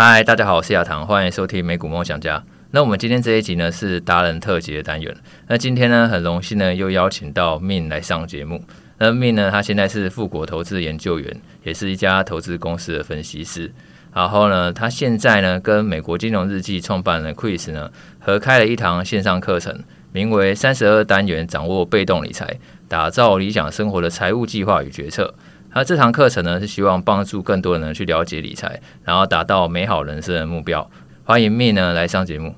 嗨，大家好，我是亚堂，欢迎收听美股梦想家。那我们今天这一集呢是达人特辑的单元。那今天呢很荣幸呢又邀请到 Min 来上节目。那 Min 呢他现在是富国投资研究员，也是一家投资公司的分析师。然后呢他现在呢跟美国金融日记创办人 Chris 呢合开了一堂线上课程，名为三十二单元掌握被动理财，打造理想生活的财务计划与决策。那这堂课程呢是希望帮助更多人去了解理财，然后达到美好人生的目标。欢迎 Min 呢来上节目。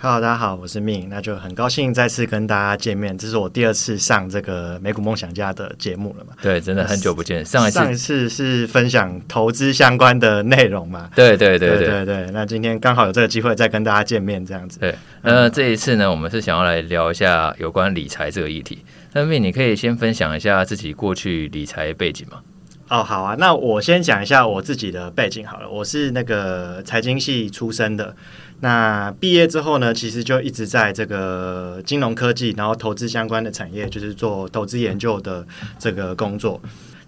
Hello，大家好，我是 Min，那就很高兴再次跟大家见面。这是我第二次上这个美股梦想家的节目了嘛？对，真的很久不见。上一次上一次是分享投资相关的内容嘛？对对对对对对。那今天刚好有这个机会再跟大家见面，这样子。对，那这一次呢，我们是想要来聊一下有关理财这个议题。那咪你可以先分享一下自己过去理财背景吗？哦，好啊，那我先讲一下我自己的背景好了。我是那个财经系出身的，那毕业之后呢，其实就一直在这个金融科技，然后投资相关的产业，就是做投资研究的这个工作。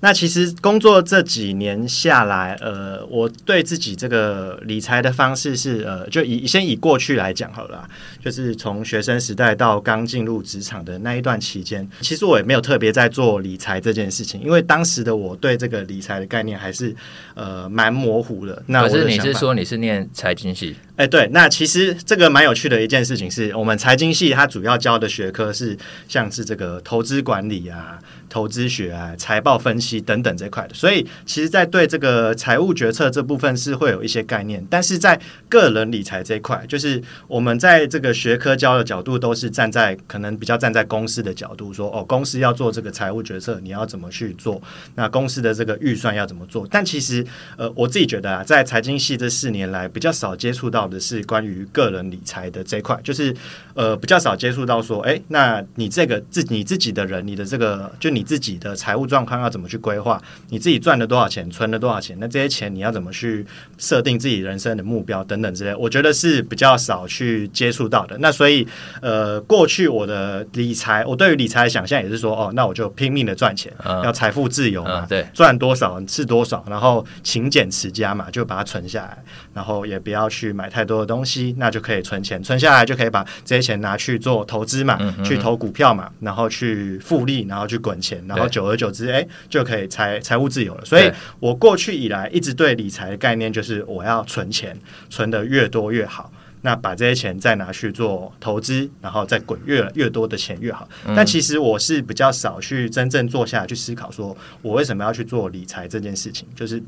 那其实工作这几年下来，呃，我对自己这个理财的方式是，呃，就以先以过去来讲好了，就是从学生时代到刚进入职场的那一段期间，其实我也没有特别在做理财这件事情，因为当时的我对这个理财的概念还是呃蛮模糊的。那可是你是说你是念财经系？哎，对，那其实这个蛮有趣的一件事情是，我们财经系它主要教的学科是像是这个投资管理啊。投资学啊，财报分析等等这块的，所以其实，在对这个财务决策这部分是会有一些概念，但是在个人理财这一块，就是我们在这个学科教的角度都是站在可能比较站在公司的角度说，哦，公司要做这个财务决策，你要怎么去做？那公司的这个预算要怎么做？但其实，呃，我自己觉得啊，在财经系这四年来，比较少接触到的是关于个人理财的这一块，就是呃，比较少接触到说，哎，那你这个自你自己的人，你的这个就。你自己的财务状况要怎么去规划？你自己赚了多少钱，存了多少钱？那这些钱你要怎么去设定自己人生的目标等等之类？我觉得是比较少去接触到的。那所以，呃，过去我的理财，我对于理财的想象也是说，哦，那我就拼命的赚钱，嗯、要财富自由嘛，嗯、对，赚多少是多少，然后勤俭持家嘛，就把它存下来，然后也不要去买太多的东西，那就可以存钱，存下来就可以把这些钱拿去做投资嘛，嗯、去投股票嘛，然后去复利，然后去滚钱。然后久而久之，哎，就可以财财务自由了。所以我过去以来一直对理财的概念就是，我要存钱，存得越多越好。那把这些钱再拿去做投资，然后再滚越越多的钱越好。但其实我是比较少去真正坐下来去思考，说我为什么要去做理财这件事情。就是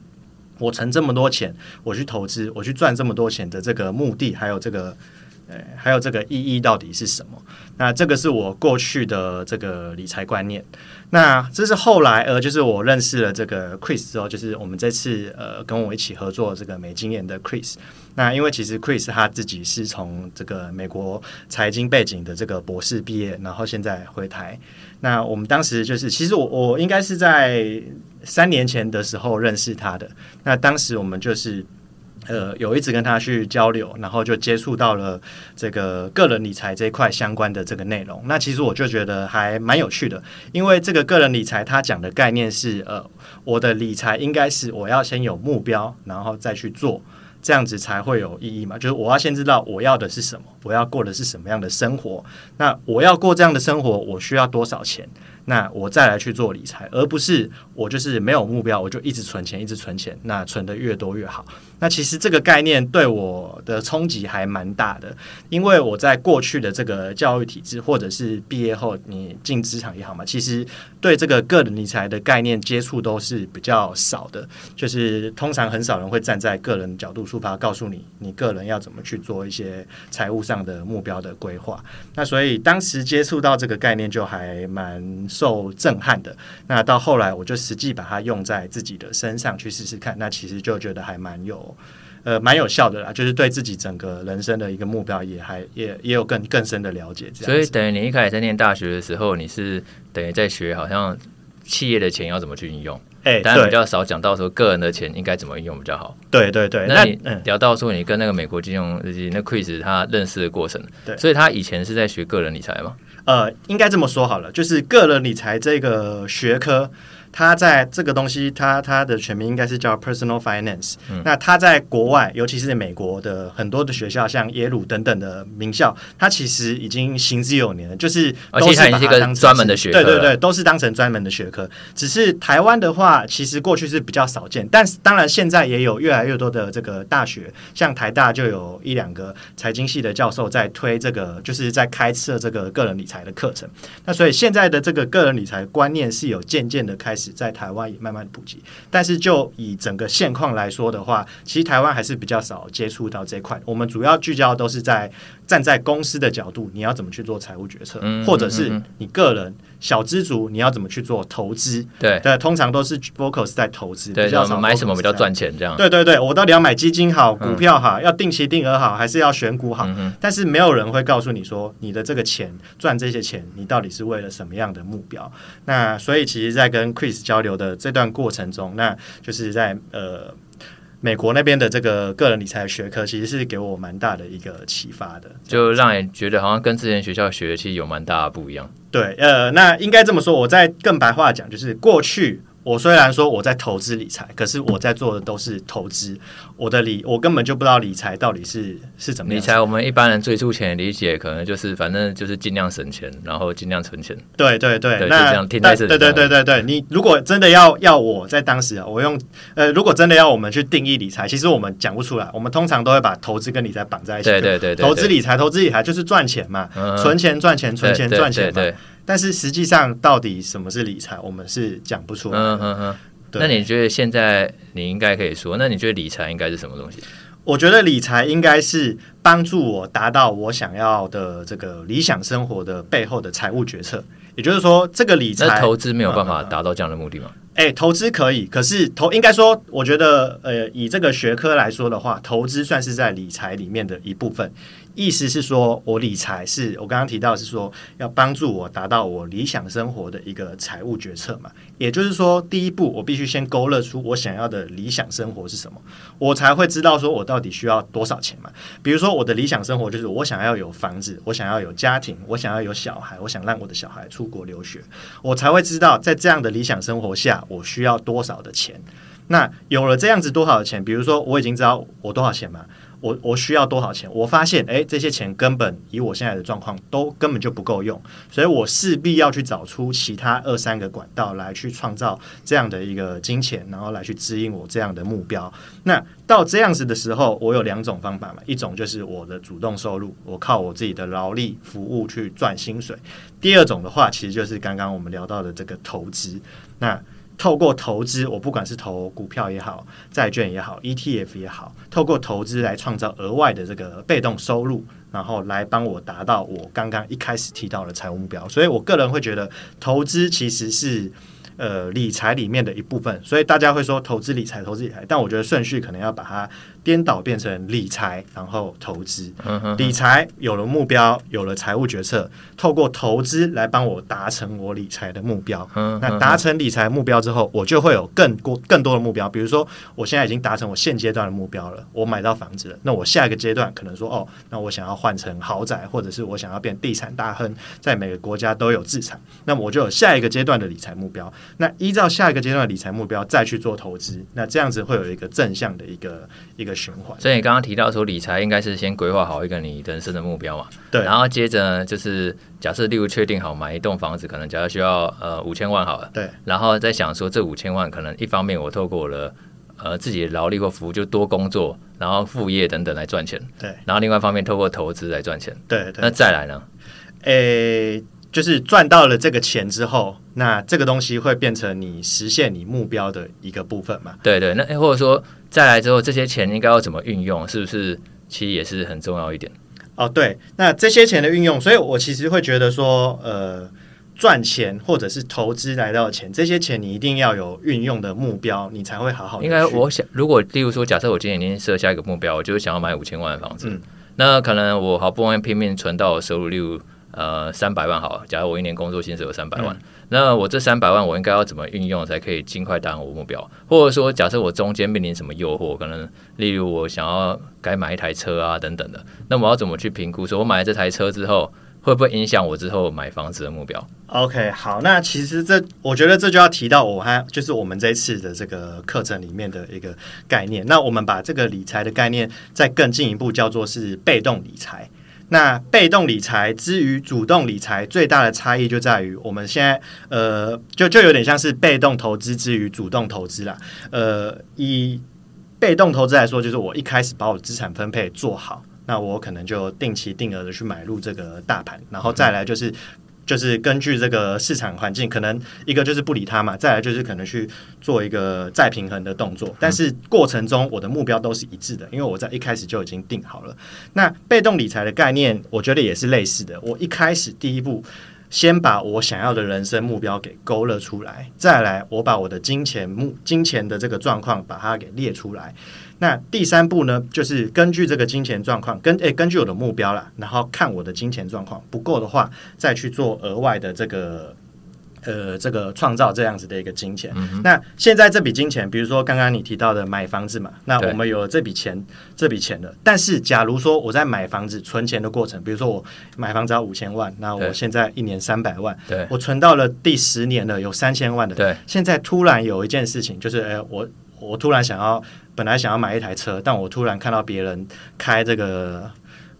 我存这么多钱，我去投资，我去赚这么多钱的这个目的，还有这个。还有这个意义到底是什么？那这个是我过去的这个理财观念。那这是后来呃，就是我认识了这个 Chris 之后，就是我们这次呃跟我一起合作这个美经验的 Chris。那因为其实 Chris 他自己是从这个美国财经背景的这个博士毕业，然后现在回台。那我们当时就是，其实我我应该是在三年前的时候认识他的。那当时我们就是。呃，有一直跟他去交流，然后就接触到了这个个人理财这一块相关的这个内容。那其实我就觉得还蛮有趣的，因为这个个人理财他讲的概念是，呃，我的理财应该是我要先有目标，然后再去做，这样子才会有意义嘛。就是我要先知道我要的是什么，我要过的是什么样的生活。那我要过这样的生活，我需要多少钱？那我再来去做理财，而不是我就是没有目标，我就一直存钱，一直存钱，那存得越多越好。那其实这个概念对我的冲击还蛮大的，因为我在过去的这个教育体制，或者是毕业后你进职场也好嘛，其实对这个个人理财的概念接触都是比较少的，就是通常很少人会站在个人角度出发，告诉你你个人要怎么去做一些财务上的目标的规划。那所以当时接触到这个概念就还蛮受震撼的，那到后来我就实际把它用在自己的身上去试试看，那其实就觉得还蛮有，呃，蛮有效的啦，就是对自己整个人生的一个目标也还也也有更更深的了解。这样，所以等于你一开始在念大学的时候，你是等于在学好像企业的钱要怎么去运用，哎、欸，但比较少讲到说个人的钱应该怎么运用比较好。对对对，那你聊到说你跟那个美国金融日记那 Chris 他认识的过程，对，所以他以前是在学个人理财吗？呃，应该这么说好了，就是个人理财这个学科，它在这个东西，它它的全名应该是叫 Personal Finance。嗯、那它在国外，尤其是美国的很多的学校，像耶鲁等等的名校，它其实已经行之有年了，就是都是一个专门的学科，对对对，都是当成专门的学科。只是台湾的话，其实过去是比较少见，但是当然现在也有越来越多的这个大学，像台大就有一两个财经系的教授在推这个，就是在开设这个个人理财的课程。那所以现在的这个个人理财观念是有渐渐的开始在台湾也慢慢普及，但是就以整个现况来说的话，其实台湾还是比较少接触到这块。我们主要聚焦都是在站在公司的角度，你要怎么去做财务决策，嗯、或者是你个人小资族，你要怎么去做投资？对对，通常都是 focus 在投资，对，比较少买什么比较赚钱这样。对对对，我到底要买基金好，股票好，嗯、要定期定额好，还是要选股好？嗯、但是没有人会告诉你说，你的这个钱赚这些钱，你到底是为了什么样的目标？那所以其实，在跟 Chris 交流的这段过程中，那就是在呃。美国那边的这个个人理财学科，其实是给我蛮大的一个启发的，就让人觉得好像跟之前学校学的其实有蛮大的不一样。对，呃，那应该这么说，我再更白话讲，就是过去。我虽然说我在投资理财，可是我在做的都是投资。我的理，我根本就不知道理财到底是是怎么样。理财，我们一般人最粗浅的理解，可能就是反正就是尽量省钱，然后尽量存钱。对对对，对那这样听在这里。对对对对对，你如果真的要要我在当时啊，我用呃，如果真的要我们去定义理财，其实我们讲不出来。我们通常都会把投资跟理财绑在一起。对对对，对，投资理财，投资理财就是赚钱嘛，嗯、存钱赚钱，存钱赚钱嘛。对对对，但是实际上，到底什么是理财，我们是讲不出来的。嗯嗯嗯。那你觉得现在你应该可以说，那你觉得理财应该是什么东西？我觉得理财应该是帮助我达到我想要的这个理想生活的背后的财务决策。也就是说，这个理财投资没有办法达到这样的目的吗？哎、欸，投资可以，可是投应该说，我觉得呃，以这个学科来说的话，投资算是在理财里面的一部分。意思是说，我理财是我刚刚提到是说，要帮助我达到我理想生活的一个财务决策嘛。也就是说，第一步我必须先勾勒出我想要的理想生活是什么，我才会知道说我到底需要多少钱嘛。比如说，我的理想生活就是我想要有房子，我想要有家庭，我想要有小孩，我想让我的小孩出国留学，我才会知道在这样的理想生活下，我需要多少的钱。那有了这样子多少的钱，比如说我已经知道我多少钱嘛。我我需要多少钱？我发现，诶，这些钱根本以我现在的状况都根本就不够用，所以我势必要去找出其他二三个管道来去创造这样的一个金钱，然后来去指引我这样的目标。那到这样子的时候，我有两种方法嘛，一种就是我的主动收入，我靠我自己的劳力服务去赚薪水；第二种的话，其实就是刚刚我们聊到的这个投资。那透过投资，我不管是投股票也好，债券也好，ETF 也好，透过投资来创造额外的这个被动收入，然后来帮我达到我刚刚一开始提到的财务目标。所以我个人会觉得，投资其实是呃理财里面的一部分。所以大家会说投资理财，投资理财，但我觉得顺序可能要把它。颠倒变成理财，然后投资。理财有了目标，有了财务决策，透过投资来帮我达成我理财的目标。那达成理财目标之后，我就会有更多更多的目标。比如说，我现在已经达成我现阶段的目标了，我买到房子了。那我下一个阶段可能说，哦，那我想要换成豪宅，或者是我想要变地产大亨，在每个国家都有资产。那么我就有下一个阶段的理财目标。那依照下一个阶段的理财目标再去做投资，那这样子会有一个正向的一个一个。循环，所以你刚刚提到说理财应该是先规划好一个你人生的目标嘛，对，然后接着呢，就是假设例如确定好买一栋房子，可能假设需要呃五千万好了，对，然后再想说这五千万可能一方面我透过了呃自己的劳力或服务就多工作，然后副业等等来赚钱，对，然后另外一方面透过投资来赚钱，对，对，那再来呢？诶、欸。就是赚到了这个钱之后，那这个东西会变成你实现你目标的一个部分嘛？对对，那或者说再来之后，这些钱应该要怎么运用？是不是其实也是很重要一点？哦，对，那这些钱的运用，所以我其实会觉得说，呃，赚钱或者是投资来到的钱，这些钱你一定要有运用的目标，你才会好好。应该我想，如果例如说，假设我今年已经设下一个目标，我就是想要买五千万的房子，嗯，那可能我好不容易拼命存到收入，例如。呃，三百万好了。假如我一年工作薪水有三百万，嗯，那我这三百万我应该要怎么运用才可以尽快达成我目标？或者说，假设我中间面临什么诱惑，可能例如我想要该买一台车啊等等的，那我要怎么去评估？说我买了这台车之后，会不会影响我之后买房子的目标？OK，好，那其实这我觉得这就要提到我还就是我们这一次的这个课程里面的一个概念。那我们把这个理财的概念再更进一步叫做是被动理财。那被动理财之于主动理财最大的差异就在于，我们现在呃，就就有点像是被动投资之于主动投资啦。呃，以被动投资来说，就是我一开始把我资产分配做好，那我可能就定期定额的去买入这个大盘，然后再来就是。就是根据这个市场环境，可能一个就是不理它嘛，再来就是可能去做一个再平衡的动作。但是过程中我的目标都是一致的，因为我在一开始就已经定好了。那被动理财的概念，我觉得也是类似的。我一开始第一步，先把我想要的人生目标给勾勒出来，再来我把我的金钱目金钱的这个状况把它给列出来。那第三步呢，就是根据这个金钱状况，根诶根据我的目标啦，然后看我的金钱状况不够的话，再去做额外的这个呃这个创造这样子的一个金钱。嗯、那现在这笔金钱，比如说刚刚你提到的买房子嘛，那我们有了这笔钱，这笔钱了。但是假如说我在买房子存钱的过程，比如说我买房子要五千万，那我现在一年三百万，对，我存到了第十年了，有三千万的。对，现在突然有一件事情，就是诶我我突然想要。本来想要买一台车，但我突然看到别人开这个，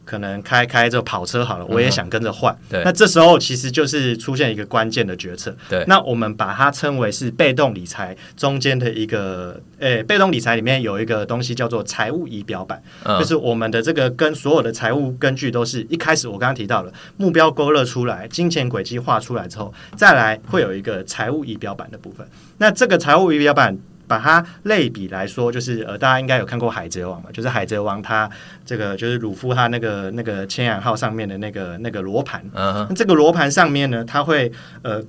可能开开这个跑车好了，我也想跟着换。对，那这时候其实就是出现一个关键的决策。对，那我们把它称为是被动理财中间的一个，诶、欸，被动理财里面有一个东西叫做财务仪表板，嗯，就是我们的这个跟所有的财务根据都是一开始我刚刚提到了目标勾勒出来，金钱轨迹画出来之后，再来会有一个财务仪表板的部分。那这个财务仪表板。把它类比来说，就是呃，大家应该有看过《海贼王》嘛？就是《海贼王》它这个就是鲁夫他那个那个千阳号上面的那个那个罗盘。嗯、uh 这个罗盘上面呢，它会呃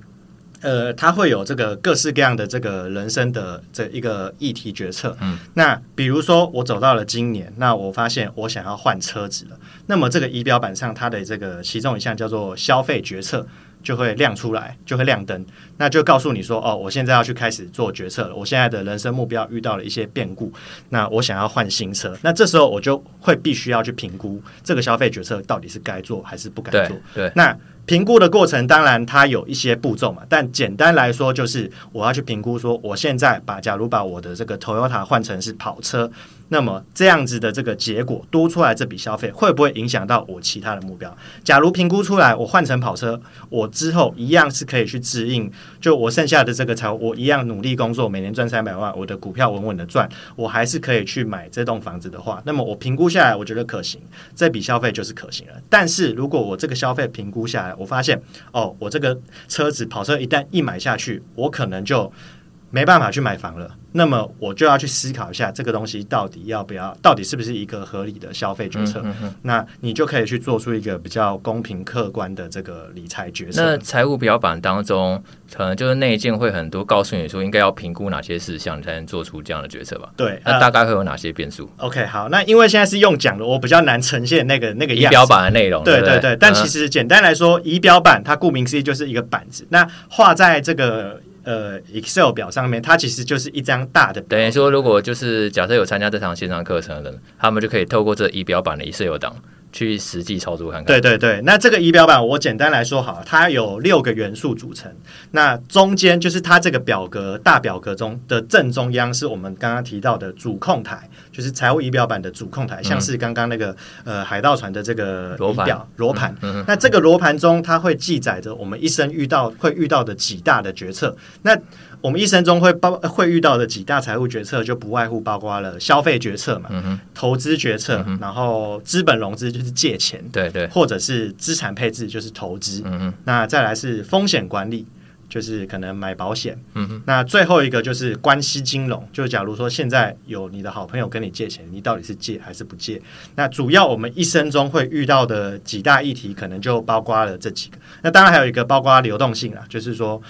呃，它会有这个各式各样的这个人生的这一个议题决策。嗯，那比如说我走到了今年，那我发现我想要换车子了。那么这个仪表板上，它的这个其中一项叫做消费决策。就会亮出来，就会亮灯，那就告诉你说，哦，我现在要去开始做决策了。我现在的人生目标遇到了一些变故，那我想要换新车，那这时候我就会必须要去评估这个消费决策到底是该做还是不该做。对，对，那。评估的过程当然它有一些步骤嘛，但简单来说就是我要去评估说，我现在把假如把我的这个 Toyota 换成是跑车，那么这样子的这个结果多出来这笔消费会不会影响到我其他的目标？假如评估出来我换成跑车，我之后一样是可以去支应，就我剩下的这个财务，我一样努力工作，每年赚三百万，我的股票稳稳的赚，我还是可以去买这栋房子的话，那么我评估下来我觉得可行，这笔消费就是可行了。但是如果我这个消费评估下来，我发现哦，我这个车子跑车一旦一买下去，我可能就没办法去买房了。那么我就要去思考一下，这个东西到底要不要，到底是不是一个合理的消费决策？嗯。那你就可以去做出一个比较公平客观的这个理财决策。那财务表板当中，可能就是内建会很多告诉你说应该要评估哪些事项，你才能做出这样的决策吧？对，那大概会有哪些变数？呃，OK，好，那因为现在是用讲的，我比较难呈现那个那个仪表板的内容。对对对，但其实简单来说，仪表板它顾名思义就是一个板子，那画在这个。呃，Excel 表上面，它其实就是一张大的。等于说，如果就是假设有参加这场线上课程的人，他们就可以透过这仪表板的 Excel 档。去实际操作看看。对对对，那这个仪表板我简单来说好，它有六个元素组成。那中间就是它这个表格大表格中的正中央，是我们刚刚提到的主控台，就是财务仪表板的主控台，嗯、像是刚刚那个呃海盗船的这个仪表罗盘。嗯嗯、那这个罗盘中，它会记载着我们一生遇到会遇到的几大的决策。那我们一生中会包会遇到的几大财务决策，就不外乎包括了消费决策嘛，嗯、投资决策，嗯、然后资本融资就是借钱，对对，或者是资产配置就是投资，嗯，那再来是风险管理，就是可能买保险，嗯，那最后一个就是关系金融，就假如说现在有你的好朋友跟你借钱，你到底是借还是不借？那主要我们一生中会遇到的几大议题，可能就包括了这几个。那当然还有一个包括流动性啦，就是说。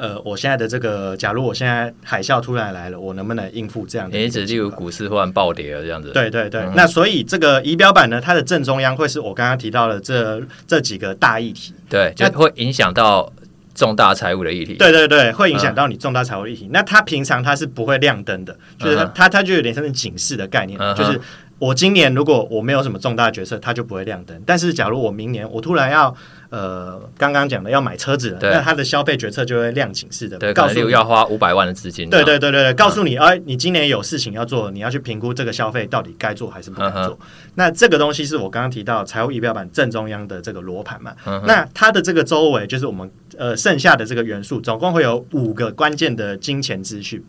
呃，我现在的这个，假如我现在海啸突然来了，我能不能应付这样的？也只例如股市忽然暴跌了这样子。对对对，嗯、那所以这个仪表板呢，它的正中央会是我刚刚提到的这这几个大议题，对，就会影响到重大财务的议题。对对对，会影响到你重大财务议题、嗯。那它平常它是不会亮灯的，就是它它它就有点像是警示的概念，嗯、就是。我今年如果我没有什么重大决策，它就不会亮灯。但是假如我明年我突然要呃刚刚讲的要买车子了，那它的消费决策就会亮警示的，对，告诉你要花五百万的资金。对对对对对，告诉你，哎，你今年有事情要做，你要去评估这个消费到底该做还是不该做。那这个东西是我刚刚提到财务仪表板正中央的这个罗盘嘛？那它的这个周围就是我们呃剩下的这个元素，总共会有五个关键的金钱资讯。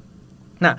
那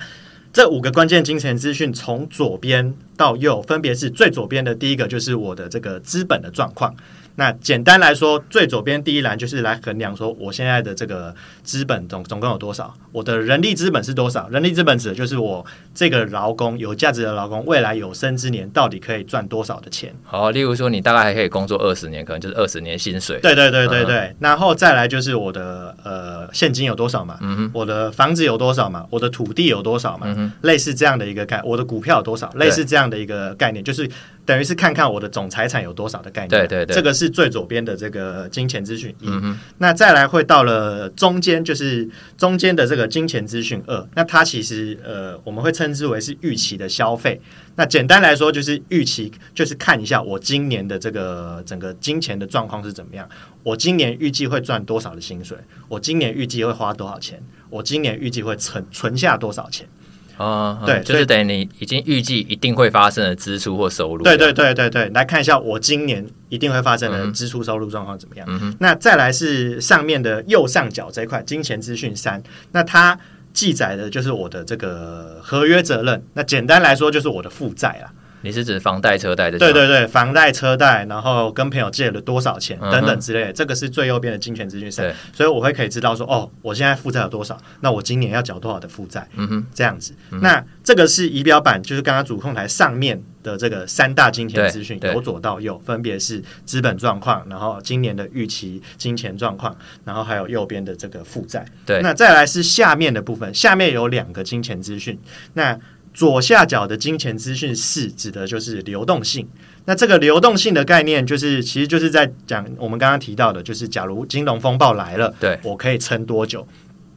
这五个关键金钱资讯从左边到右，分别是最左边的第一个就是我的这个资本的状况。那简单来说，最左边第一栏就是来衡量说，我现在的这个资本总总共有多少，我的人力资本是多少？人力资本指的就是我这个劳工有价值的劳工，未来有生之年到底可以赚多少的钱？好，例如说你大概还可以工作二十年，可能就是二十年薪水。对对对对对。嗯、然后再来就是我的呃现金有多少嘛？嗯哼。我的房子有多少嘛？我的土地有多少嘛？嗯。类似这样的一个概，我的股票有多少？类似这样的一个概念，就是。等于是看看我的总财产有多少的概念，对对对，这个是最左边的这个金钱资讯一。那再来会到了中间，就是中间的这个金钱资讯二。那它其实呃，我们会称之为是预期的消费。那简单来说，就是预期，就是看一下我今年的这个整个金钱的状况是怎么样。我今年预计会赚多少的薪水？我今年预计会花多少钱？我今年预计会存存下多少钱？啊，对，就是等于你已经预计一定会发生的支出或收入。对对对对对，来看一下我今年一定会发生的支出收入状况怎么样。嗯、那再来是上面的右上角这一块金钱资讯三，那它记载的就是我的这个合约责任。那简单来说就是我的负债啦。你是指房贷、车贷的？对对对，房贷、车贷，然后跟朋友借了多少钱等等之类的，嗯、这个是最右边的金钱资讯所以我会可以知道说，哦，我现在负债有多少？那我今年要缴多少的负债？嗯哼，这样子。嗯、那这个是仪表板，就是刚刚主控台上面的这个三大金钱资讯，由左到右，分别是资本状况，然后今年的预期金钱状况，然后还有右边的这个负债。对，那再来是下面的部分，下面有两个金钱资讯，那。左下角的金钱资讯四指的就是流动性。那这个流动性的概念，就是其实就是在讲我们刚刚提到的，就是假如金融风暴来了，对，我可以撑多久？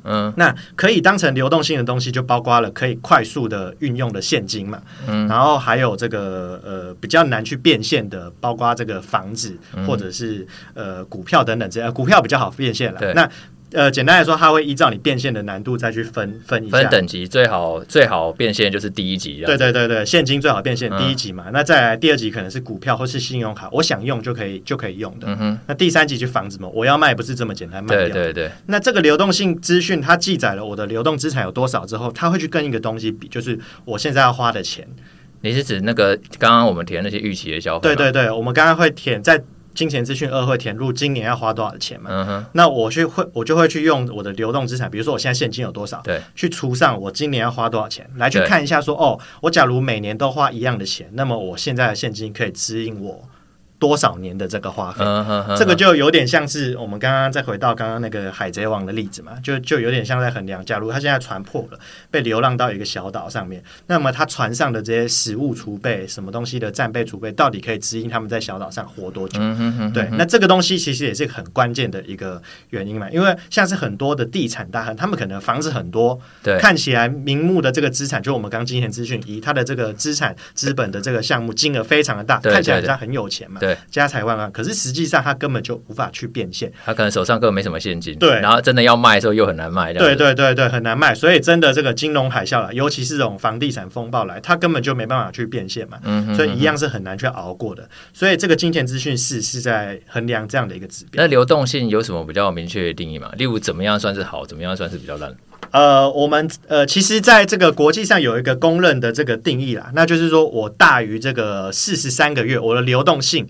嗯，那可以当成流动性的东西，就包括了可以快速的运用的现金嘛。嗯，然后还有这个呃比较难去变现的，包括这个房子或者是呃股票等等这样，股票比较好变现了。那。呃，简单来说，它会依照你变现的难度再去分分一下。分等级，最好最好变现就是第一级。对对对对，现金最好变现第一级嘛。嗯、那再来第二级可能是股票或是信用卡，我想用就可以就可以用的。嗯、哼那第三级就房子嘛，我要卖不是这么简单卖掉。对对对。那这个流动性资讯，它记载了我的流动资产有多少之后，它会去跟一个东西比，就是我现在要花的钱。你是指那个刚刚我们填那些预期的消费？对对对，我们刚刚会填在。金钱资讯二会填入今年要花多少钱嘛？嗯、那我去会我就会去用我的流动资产，比如说我现在现金有多少，对，去除上我今年要花多少钱，来去看一下说，哦，我假如每年都花一样的钱，那么我现在的现金可以指引我。多少年的这个花费，这个就有点像是我们刚刚再回到刚刚那个海贼王的例子嘛，就就有点像在衡量，假如他现在船破了，被流浪到一个小岛上面，那么他船上的这些食物储备、什么东西的战备储备，到底可以指引他们在小岛上活多久？对，那这个东西其实也是很关键的一个原因嘛，因为像是很多的地产大亨，他们可能房子很多，对，看起来名目的这个资产，就我们刚今天资讯以他的这个资产资本的这个项目金额非常的大，看起来好像很有钱嘛。对，家财万贯，可是实际上他根本就无法去变现，他可能手上根本没什么现金，对，然后真的要卖的时候又很难卖，对对对？对，很难卖，所以真的这个金融海啸了，尤其是这种房地产风暴来，他根本就没办法去变现嘛，嗯哼嗯哼，所以一样是很难去熬过的，所以这个金钱资讯是是在衡量这样的一个指标。那流动性有什么比较明确的定义吗？例如怎么样算是好，怎么样算是比较烂？呃，我们呃，其实在这个国际上有一个公认的这个定义啦，那就是说我大于这个四十三个月，我的流动性。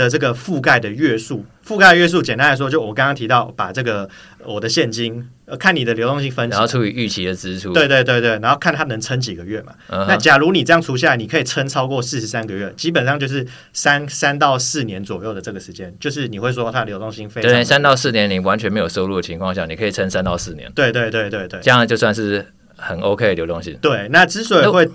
的这个覆盖的月数，覆盖的月数，简单来说，就我刚刚提到，把这个我的现金，呃，看你的流动性分析，然后除以预期的支出，对对对对，然后看它能撑几个月嘛。Uh huh. 那假如你这样除下来，你可以撑超过四十三个月，基本上就是三三到四年左右的这个时间，就是你会说它的流动性非常。对，三到四年你完全没有收入的情况下，你可以撑三到四年。对对对对对，这样就算是很 OK 的流动性。对，那之所以会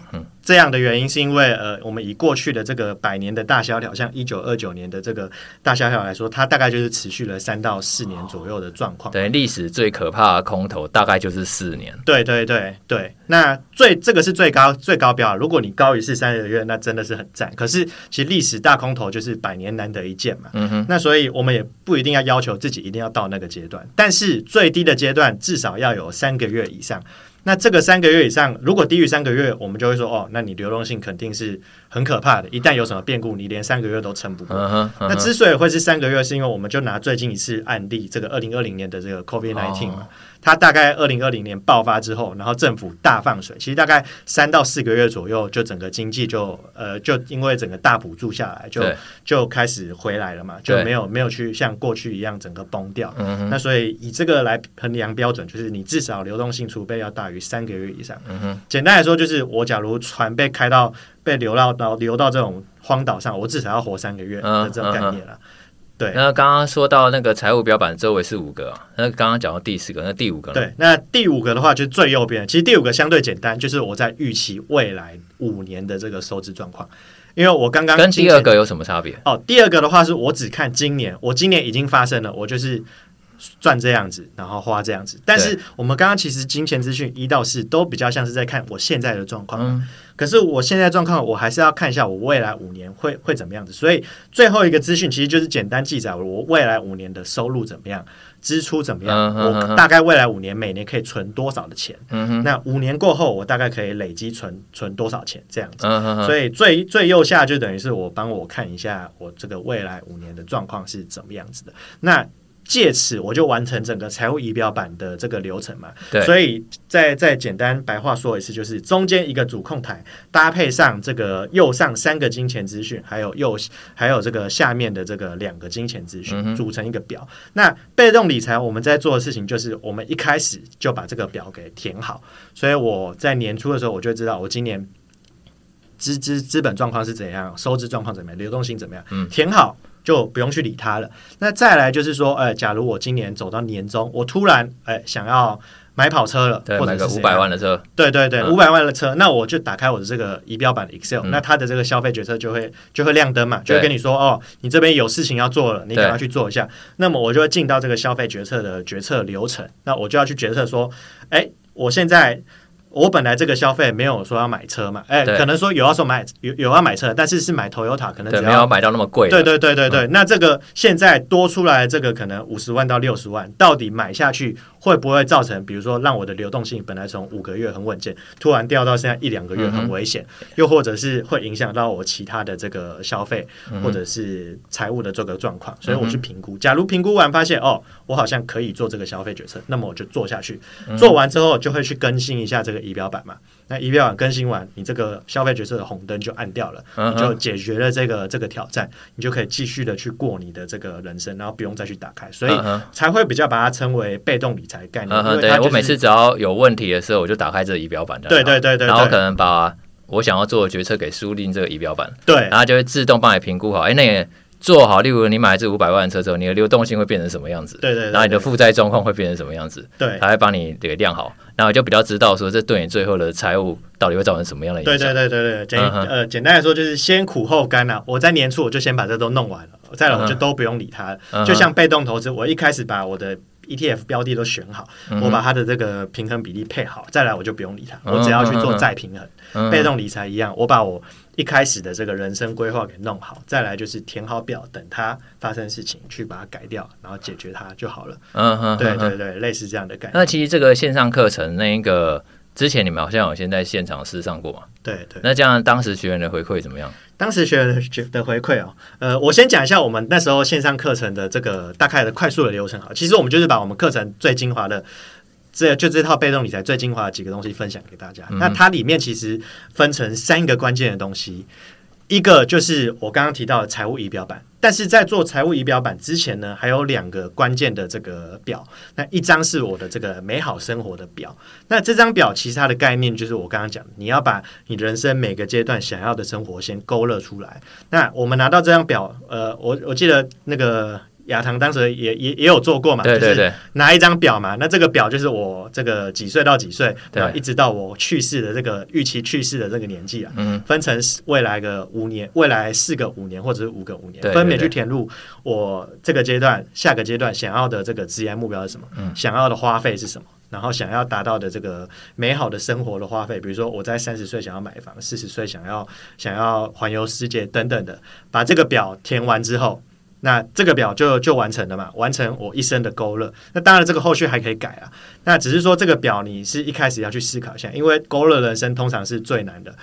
这样的原因是因为，呃，我们以过去的这个百年的大萧条，像一九二九年的这个大萧条来说，它大概就是持续了三到四年左右的状况。对，历史最可怕的空头大概就是四年。对对对对，那最这个是最高最高标，如果你高于是三个月，那真的是很赞。可是其实历史大空头就是百年难得一见嘛。嗯哼。那所以我们也不一定要要求自己一定要到那个阶段，但是最低的阶段至少要有三个月以上。那这个三个月以上，如果低于三个月，我们就会说哦，那你流动性肯定是很可怕的。一旦有什么变故，你连三个月都撑不过。Uh huh, uh huh. 那之所以会是三个月，是因为我们就拿最近一次案例，这个二零二零年的这个 COVID-19 嘛。Oh. 它大概二零二零年爆发之后，然后政府大放水，其实大概三到四个月左右，就整个经济就呃，就因为整个大补助下来，就就开始回来了嘛，就没有没有去像过去一样整个崩掉。嗯、那所以以这个来衡量标准，就是你至少流动性储备要大于三个月以上。嗯、简单来说，就是我假如船被开到被流到到流到这种荒岛上，我至少要活三个月的这种概念了。嗯对，那刚刚说到那个财务标板周围是五个，那刚刚讲到第四个，那第五个呢？对，那第五个的话就是最右边，其实第五个相对简单，就是我在预期未来五年的这个收支状况，因为我刚刚跟第二个有什么差别？哦，第二个的话是我只看今年，我今年已经发生了，我就是赚这样子，然后花这样子，但是我们刚刚其实金钱资讯一到四都比较像是在看我现在的状况。嗯可是我现在状况，我还是要看一下我未来五年会会怎么样子。所以最后一个资讯其实就是简单记载我未来五年的收入怎么样，支出怎么样，我大概未来五年每年可以存多少的钱。那五年过后，我大概可以累积存存多少钱这样子。所以最最右下就等于是我帮我看一下我这个未来五年的状况是怎么样子的。那借此我就完成整个财务仪表板的这个流程嘛，对，所以再再简单白话说一次，就是中间一个主控台搭配上这个右上三个金钱资讯，还有右还有这个下面的这个两个金钱资讯，组成一个表。嗯、那被动理财我们在做的事情就是，我们一开始就把这个表给填好。所以我在年初的时候，我就知道我今年资资资本状况是怎样，收支状况怎么样，流动性怎么样，嗯、填好。就不用去理它了。那再来就是说，呃，假如我今年走到年终，我突然哎想要买跑车了，对，或者买个五百万的车，对对对，五百、嗯、万的车，那我就打开我的这个仪表板的 Excel，、嗯、那它的这个消费决策就会就会亮灯嘛，就会跟你说，哦，你这边有事情要做了，你赶快去做一下。那么我就会进到这个消费决策的决策流程，那我就要去决策说，哎，我现在。我本来这个消费没有说要买车嘛，哎，可能说有要说买有有要买车，但是是买 Toyota，可能只要没有买到那么贵。对对对对对，那这个现在多出来这个可能五十万到六十万，到底买下去会不会造成，比如说让我的流动性本来从五个月很稳健，突然掉到现在一两个月很危险，又或者是会影响到我其他的这个消费或者是财务的这个状况，所以我去评估。假如评估完发现哦，我好像可以做这个消费决策，那么我就做下去。做完之后就会去更新一下这个。仪表板嘛，那仪表板更新完，你这个消费决策的红灯就按掉了，uh. 你就解决了这个这个挑战，你就可以继续的去过你的这个人生，然后不用再去打开，所以才会比较把它称为被动理财概念。Uh. 对，我每次只要有问题的时候，我就打开这个仪表板，对对对对，然后可能把我想要做的决策给输进这个仪表板，对，然后就会自动帮你评估好，哎，那个。做好，例如你买这五百万的车之后，你的流动性会变成什么样子？对对，对，然后你的负债状况会变成什么样子？对，他会帮你给量好，然后就比较知道说这对你最后的财务到底会造成什么样的影响。对对对对对，简、uh. 呃简单来说就是先苦后甘啊！我在年初我就先把这都弄完了，再来我就都不用理它。Uh. 就像被动投资，我一开始把我的 ETF 标的都选好，uh. 我把它的这个平衡比例配好，再来我就不用理它，我只要去做再平衡。Uh. 被动理财一样，我把我。一开始的这个人生规划给弄好，再来就是填好表，等它发生事情去把它改掉，然后解决它就好了。嗯哼，对对对，类似这样的感觉。那其实这个线上课程，那一个之前你们好像有先在现场试上过嘛？对对。那这样当时学员的回馈怎么样？当时学员的的回馈哦，呃，我先讲一下我们那时候线上课程的这个大概的快速的流程。啊，其实我们就是把我们课程最精华的。这就这套被动理财最精华的几个东西分享给大家。嗯、那它里面其实分成三个关键的东西，一个就是我刚刚提到的财务仪表板。但是在做财务仪表板之前呢，还有两个关键的这个表。那一张是我的这个美好生活的表。那这张表其实它的概念就是我刚刚讲，你要把你人生每个阶段想要的生活先勾勒出来。那我们拿到这张表，呃，我我记得那个。亚堂当时也也也有做过嘛，对对对，拿一张表嘛，那这个表就是我这个几岁到几岁，对，一直到我去世的这个预期去世的这个年纪啊，嗯，分成未来个五年，未来四个五年或者是五个五年，分别去填入我这个阶段、下个阶段想要的这个职业目标是什么，嗯，想要的花费是什么，然后想要达到的这个美好的生活的花费，比如说我在三十岁想要买房，四十岁想要想要环游世界等等的，把这个表填完之后。那这个表就就完成了嘛，完成我一生的勾勒。那当然，这个后续还可以改啊。那只是说这个表，你是一开始要去思考一下，因为勾勒人生通常是最难的。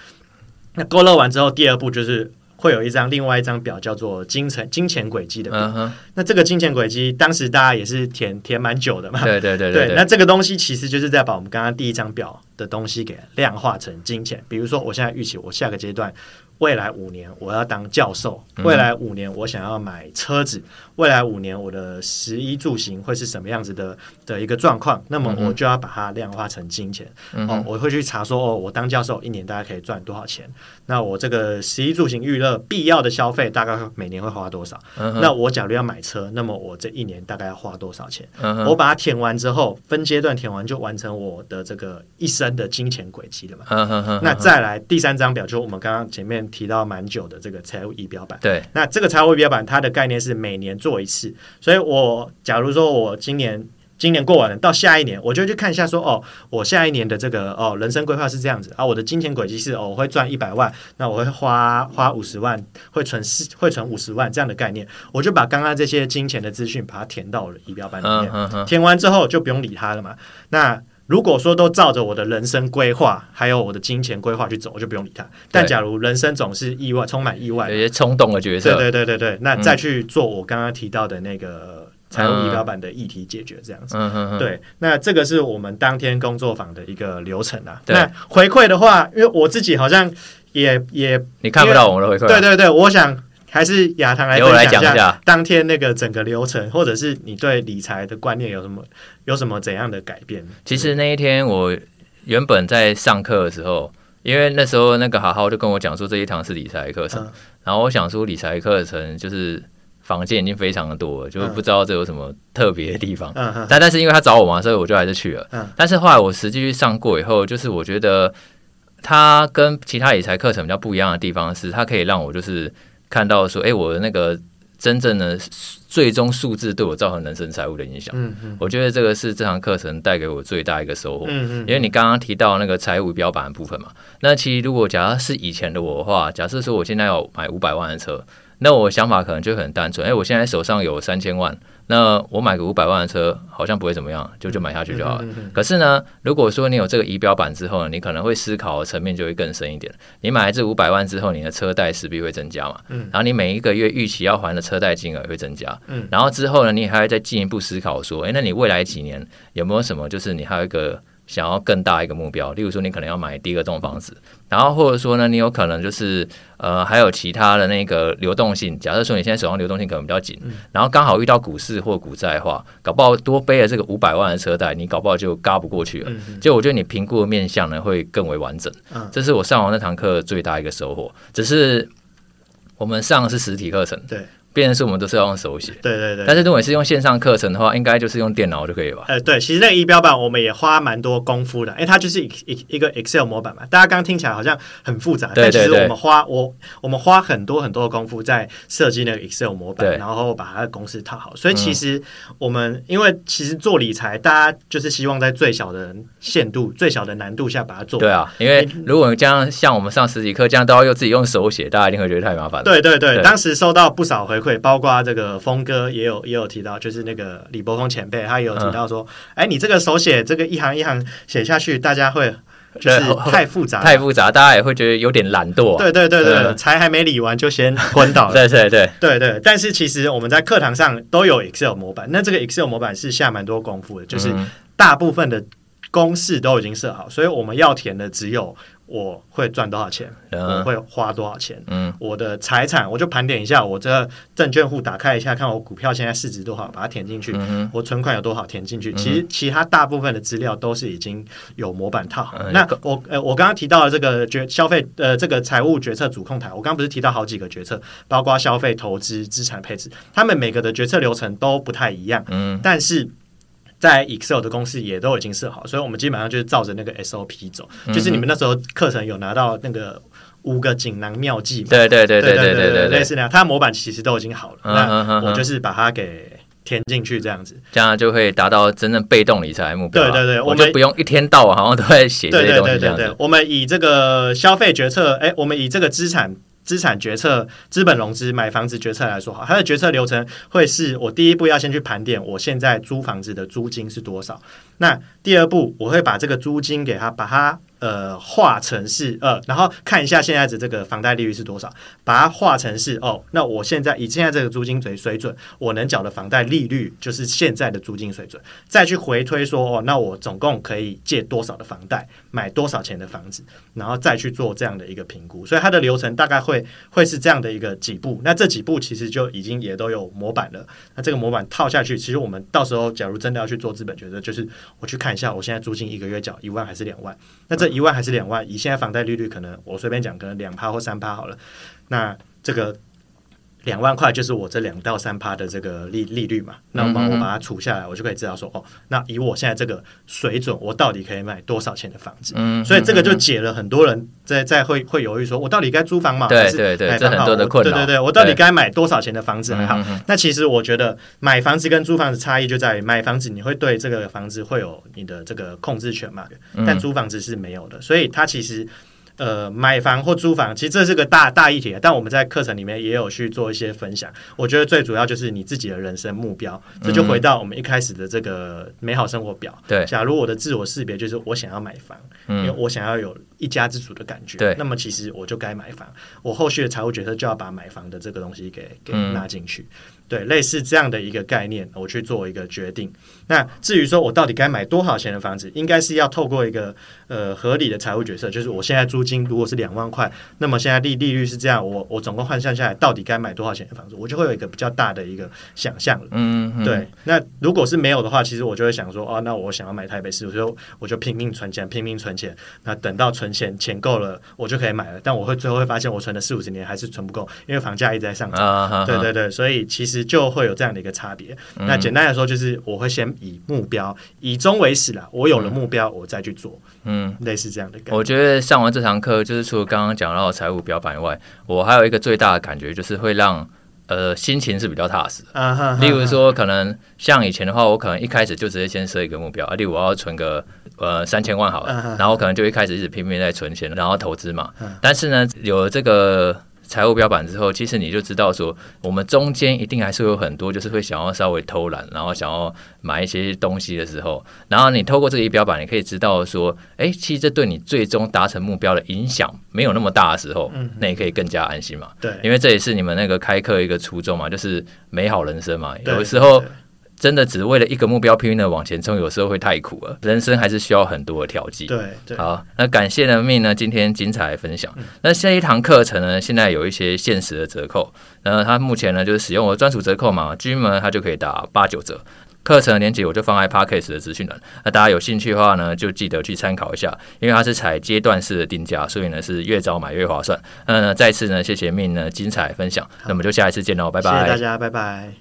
那勾勒完之后，第二步就是会有一张另外一张表，叫做金钱金钱轨迹的表。Uh huh. 那这个金钱轨迹，当时大家也是填填蛮久的嘛。对对对对，对。那这个东西其实就是在把我们刚刚第一张表的东西给量化成金钱。比如说，我现在预期我下个阶段。未来五年我要当教授，未来五年我想要买车子，未来五年我的食衣住行会是什么样子的的一个状况？那么我就要把它量化成金钱。哦，我会去查说，哦，我当教授一年大概可以赚多少钱？那我这个食衣住行娱乐必要的消费大概每年会花多少？那我假如要买车，那么我这一年大概要花多少钱？我把它填完之后，分阶段填完就完成我的这个一生的金钱轨迹了嘛？那再来第三张表，就我们刚刚前面。提到蛮久的这个财务仪表板，对，那这个财务仪表板它的概念是每年做一次，所以我假如说我今年今年过完了，到下一年我就去看一下说，哦，我下一年的这个哦人生规划是这样子。啊，我的金钱轨迹是哦，我会赚一百万，那我会花花五十万，会存四会存五十万这样的概念，我就把刚刚这些金钱的资讯把它填到我的仪表板里面，嗯嗯嗯、填完之后就不用理它了嘛，那。如果说都照着我的人生规划，还有我的金钱规划去走，我就不用理他。但假如人生总是意外，充满意外，有些冲动的角色，对对对对对，那再去做我刚刚提到的那个财务仪表板的议题解决，这样子。嗯嗯嗯。对，那这个是我们当天工作坊的一个流程啊。那回馈的话，因为我自己好像也也你看不到我们的回馈，对对对，我想。还是亚堂来分享一下当天那个整个流程，或者是你对理财的观念有什么有什么怎样的改变？其实那一天我原本在上课的时候，因为那时候那个好好就跟我讲说这一堂是理财课程，嗯、然后我想说理财课程就是房间已经非常的多了，就不知道这有什么特别的地方。嗯嗯、但但是因为他找我嘛，所以我就还是去了。嗯、但是后来我实际去上过以后，就是我觉得他跟其他理财课程比较不一样的地方是，它可以让我就是。看到说，哎、欸，我的那个真正的最终数字对我造成人生财务的影响，嗯嗯，我觉得这个是这堂课程带给我最大一个收获，嗯嗯，因为你刚刚提到那个财务标榜的部分嘛，那其实如果假设是以前的我的话，假设说我现在要买五百万的车。那我想法可能就很单纯，哎、欸，我现在手上有三千万，那我买个五百万的车好像不会怎么样，就就买下去就好了。可是呢，如果说你有这个仪表板之后呢，你可能会思考的层面就会更深一点。你买了这五百万之后，你的车贷势必会增加嘛，然后你每一个月预期要还的车贷金额会增加，然后之后呢，你还会再进一步思考说，哎、欸，那你未来几年有没有什么，就是你还有一个。想要更大一个目标，例如说你可能要买第二栋房子，然后或者说呢，你有可能就是呃还有其他的那个流动性。假设说你现在手上流动性可能比较紧，然后刚好遇到股市或股债的话，搞不好多背了这个五百万的车贷，你搞不好就嘎不过去了。就我觉得你评估的面向呢会更为完整。这是我上完那堂课最大一个收获。只是我们上的是实体课程，对。变成是我们都是要用手写，对对对。但是如果是用线上课程的话，应该就是用电脑就可以吧？呃，对，其实那个仪表板我们也花蛮多功夫的，因为它就是一一一个 Excel 模板嘛。大家刚刚听起来好像很复杂，对对对，但其实我们花我我们花很多很多的功夫在设计那个 Excel 模板，然后把它的公式套好。所以其实我们、嗯、因为其实做理财，大家就是希望在最小的限度、最小的难度下把它做。对啊，因为如果这样像我们上实体课这样都要用自己用手写，大家一定会觉得太麻烦对对，对当时收到不少回。会包括这个峰哥也有也有提到，就是那个李伯峰前辈，他也有提到说，哎、嗯，你这个手写这个一行一行写下去，大家会就是太复杂，太复杂，大家也会觉得有点懒惰。对对对对，嗯、才还没理完就先昏倒了。对对对对对。但是其实我们在课堂上都有 Excel 模板，那这个 Excel 模板是下蛮多功夫的，就是大部分的公式都已经设好，所以我们要填的只有。我会赚多少钱，嗯、我会花多少钱，嗯，我的财产我就盘点一下，我这个证券户打开一下，看我股票现在市值多少，把它填进去，嗯、我存款有多少填进去。嗯、其实其他大部分的资料都是已经有模板套好。嗯、那我呃，我刚刚提到的这个决消费呃，这个财务决策主控台，我刚刚不是提到好几个决策，包括消费、投资、资产配置，他们每个的决策流程都不太一样，嗯，但是。在 Excel 的公式也都已经设好，所以我们基本上就是照着那个 SOP 走。嗯、就是你们那时候课程有拿到那个五个锦囊妙计，对对对对对对对，类似那样。它模板其实都已经好了，嗯、那我就是把它给填进去，这样子，这样就会达到真正被动理财目标。对对对，我们就不用一天到晚好像都在写这些东西这样子。对对对对，我们以这个消费决策，哎，我们以这个资产。资产决策、资本融资、买房子决策来说，好，它的决策流程会是我第一步要先去盘点我现在租房子的租金是多少。那第二步，我会把这个租金给它，把它。呃，化成是呃，然后看一下现在的这个房贷利率是多少，把它化成是哦，那我现在以现在这个租金水水准，我能缴的房贷利率就是现在的租金水准，再去回推说哦，那我总共可以借多少的房贷，买多少钱的房子，然后再去做这样的一个评估，所以它的流程大概会会是这样的一个几步，那这几步其实就已经也都有模板了，那这个模板套下去，其实我们到时候假如真的要去做资本决策，就是我去看一下我现在租金一个月缴一万还是两万，那这。一万还是两万？以现在房贷利率，可能我随便讲，可能两趴或三趴好了。那这个两万块就是我这两到三趴的这个利利率嘛。那么我把它除下来，我就可以知道说，哦，那以我现在这个水准，我到底可以买多少钱的房子？嗯，所以这个就解了很多人在在会会犹豫，说我到底该租房嘛？对对对，这很多的困扰。对对对，我到底该买多少钱的房子还好？那其实我觉得买房子跟租房子差异就在于，买房子你会对这个房子会有你的这个控制权嘛，但租房子是没有的，所以它其实。呃，买房或租房，其实这是个大大议题。但我们在课程里面也有去做一些分享。我觉得最主要就是你自己的人生目标。这就回到我们一开始的这个美好生活表。对，假如我的自我识别就是我想要买房，因为我想要有一家之主的感觉。对，那么其实我就该买房。我后续的财务决策就要把买房的这个东西给给纳进去。对，类似这样的一个概念，我去做一个决定。那至于说我到底该买多少钱的房子，应该是要透过一个呃合理的财务决策，就是我现在租金如果是两万块，那么现在利利率是这样，我我总共换算下来，到底该买多少钱的房子，我就会有一个比较大的一个想象了。嗯，嗯，对。那如果是没有的话，其实我就会想说，哦，那我想要买台北市，我就我就拼命存钱，拼命存钱。那等到存钱钱够了，我就可以买了。但我会最后会发现，我存了四五十年还是存不够，因为房价一直在上涨。啊，对对对，所以其实。就会有这样的一个差别。那简单来说，就是我会先以目标以终为始啦。我有了目标，我再去做。嗯，类似这样的感觉。我觉得上完这堂课，就是除了刚刚讲到财务标板以外，我还有一个最大的感觉，就是会让呃心情是比较踏实。啊哈。例如说，可能像以前的话，我可能一开始就直接先设一个目标，啊，例如我要存个呃三千万好了，然后可能就一开始一直拼命在存钱，然后投资嘛。但是呢，有了这个。财务标板之后，其实你就知道说，我们中间一定还是有很多，就是会想要稍微偷懒，然后想要买一些东西的时候，然后你透过这个仪表板，你可以知道说，哎，其实这对你最终达成目标的影响没有那么大的时候，那也可以更加安心嘛。对，因为这也是你们那个开课一个初衷嘛，就是美好人生嘛。有的时候。真的只为了一个目标拼命的往前冲，有时候会太苦了。人生还是需要很多的调剂。对，对，好，那感谢呢 Min 呢今天精彩分享。嗯、那下一堂课程呢，现在有一些限时的折扣。那他目前呢就是使用我专属折扣嘛，居们，他就可以打八九折。课程的链接我就放在 Podcast 的资讯栏。那大家有兴趣的话呢，就记得去参考一下，因为它是采阶段式的定价，所以呢是越早买越划算。那呢再次呢谢谢 Min 呢精彩分享。那我们就下一次见喽，拜拜。谢谢大家，拜拜。